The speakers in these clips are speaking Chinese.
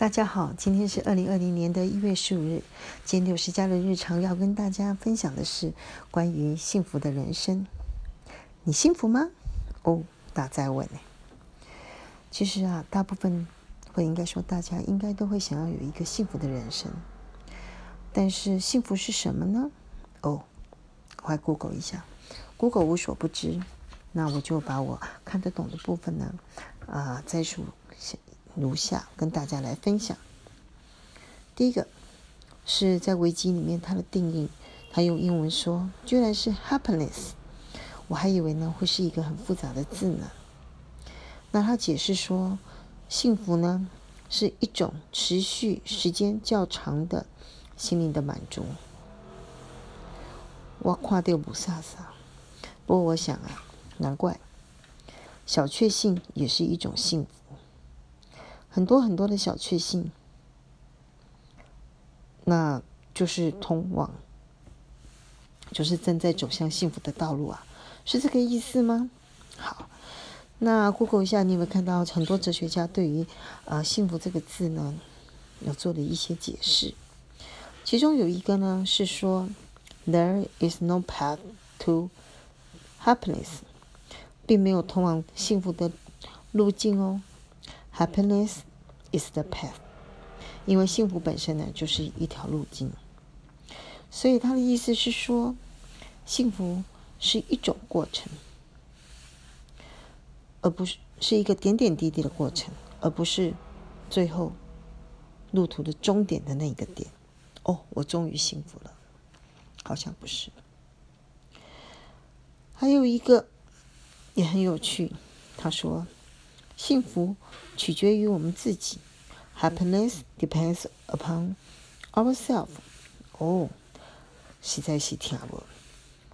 大家好，今天是二零二零年的一月十五日。今天六十家的日常要跟大家分享的是关于幸福的人生。你幸福吗？哦，大在问。其实啊，大部分或应该说大家应该都会想要有一个幸福的人生。但是幸福是什么呢？哦，我还 Google 一下，Google 无所不知。那我就把我看得懂的部分呢，啊，摘述。如下跟大家来分享。第一个是在维基里面，它的定义，它用英文说，居然是 happiness，我还以为呢会是一个很复杂的字呢。那他解释说，幸福呢是一种持续时间较长的心灵的满足。我跨掉不飒飒，不过我想啊，难怪小确幸也是一种幸福。很多很多的小确幸，那就是通往，就是正在走向幸福的道路啊，是这个意思吗？好，那 Google 一下，你有没有看到很多哲学家对于呃幸福这个字呢，有做了一些解释？其中有一个呢是说，There is no path to happiness，并没有通往幸福的路径哦。Happiness is the path，因为幸福本身呢就是一条路径，所以他的意思是说，幸福是一种过程，而不是是一个点点滴滴的过程，而不是最后路途的终点的那一个点。哦，我终于幸福了，好像不是。还有一个也很有趣，他说。幸福取决于我们自己，Happiness depends upon ourselves。哦，实在是听不。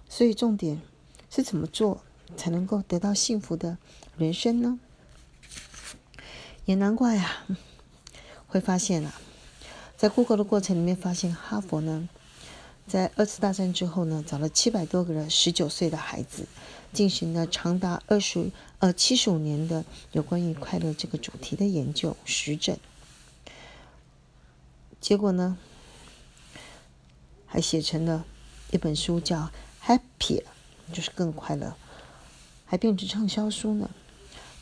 所以重点是怎么做才能够得到幸福的人生呢？也难怪啊，会发现啊，在过个的过程里面发现，哈佛呢。在二次大战之后呢，找了七百多个人十九岁的孩子，进行了长达二十呃七十五年的有关于快乐这个主题的研究实证。结果呢，还写成了一本书，叫《Happy》，就是更快乐，还变成畅销书呢。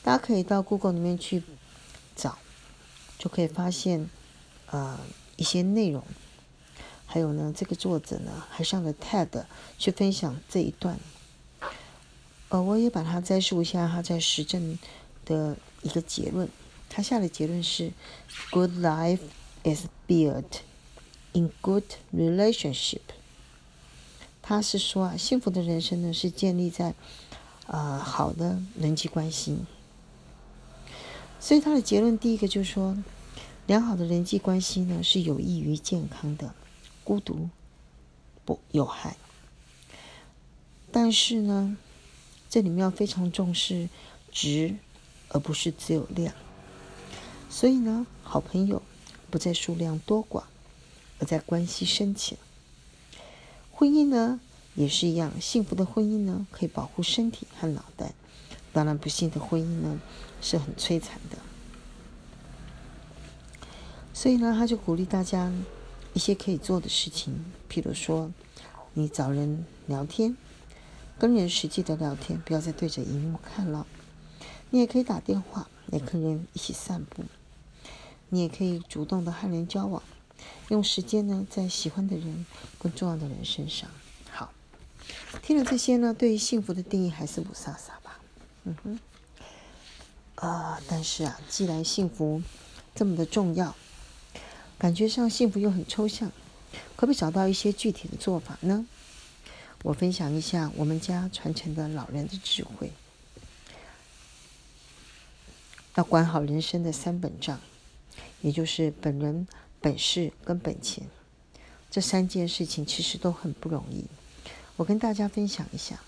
大家可以到 Google 里面去找，就可以发现呃一些内容。还有呢，这个作者呢还上了 TED 去分享这一段，呃，我也把它摘述一下他在实证的一个结论。他下的结论是：Good life is built in good relationship。他是说啊，幸福的人生呢是建立在呃好的人际关系。所以他的结论第一个就是说，良好的人际关系呢是有益于健康的。孤独不有害，但是呢，这里面要非常重视值，而不是只有量。所以呢，好朋友不在数量多寡，而在关系深浅。婚姻呢也是一样，幸福的婚姻呢可以保护身体和脑袋，当然不幸的婚姻呢是很摧残的。所以呢，他就鼓励大家。一些可以做的事情，譬如说，你找人聊天，跟人实际的聊天，不要再对着荧幕看了。你也可以打电话，也可以一起散步。你也可以主动的和人交往，用时间呢在喜欢的人、更重要的人身上。好，听了这些呢，对于幸福的定义还是不傻傻吧？嗯哼。啊，但是啊，既然幸福这么的重要。感觉上幸福又很抽象，可不可以找到一些具体的做法呢？我分享一下我们家传承的老人的智慧。要管好人生的三本账，也就是本人、本事跟本钱，这三件事情其实都很不容易。我跟大家分享一下，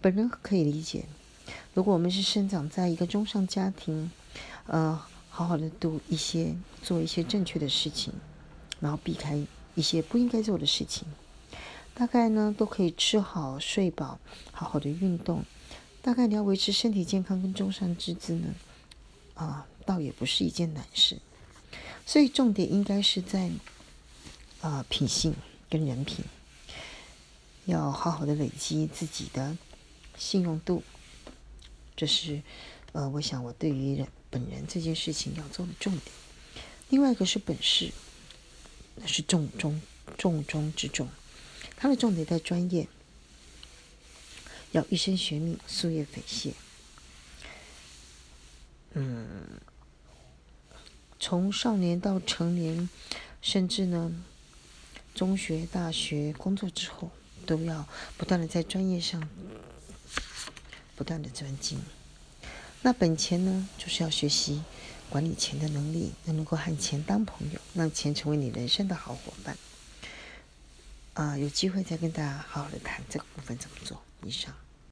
本人可以理解，如果我们是生长在一个中上家庭，呃。好好的读一些，做一些正确的事情，然后避开一些不应该做的事情。大概呢都可以吃好睡饱，好好的运动。大概你要维持身体健康跟中上之姿呢，啊，倒也不是一件难事。所以重点应该是在啊品性跟人品，要好好的累积自己的信用度。这是呃，我想我对于人本人这件事情要做的重点。另外一个是本事，那是重中重中之重。它的重点在专业，要一身学命，夙夜匪懈。嗯，从少年到成年，甚至呢，中学、大学工作之后，都要不断的在专业上不断的专精。那本钱呢，就是要学习管理钱的能力，能够和钱当朋友，让钱成为你人生的好伙伴。啊，有机会再跟大家好好的谈这个部分怎么做。以上。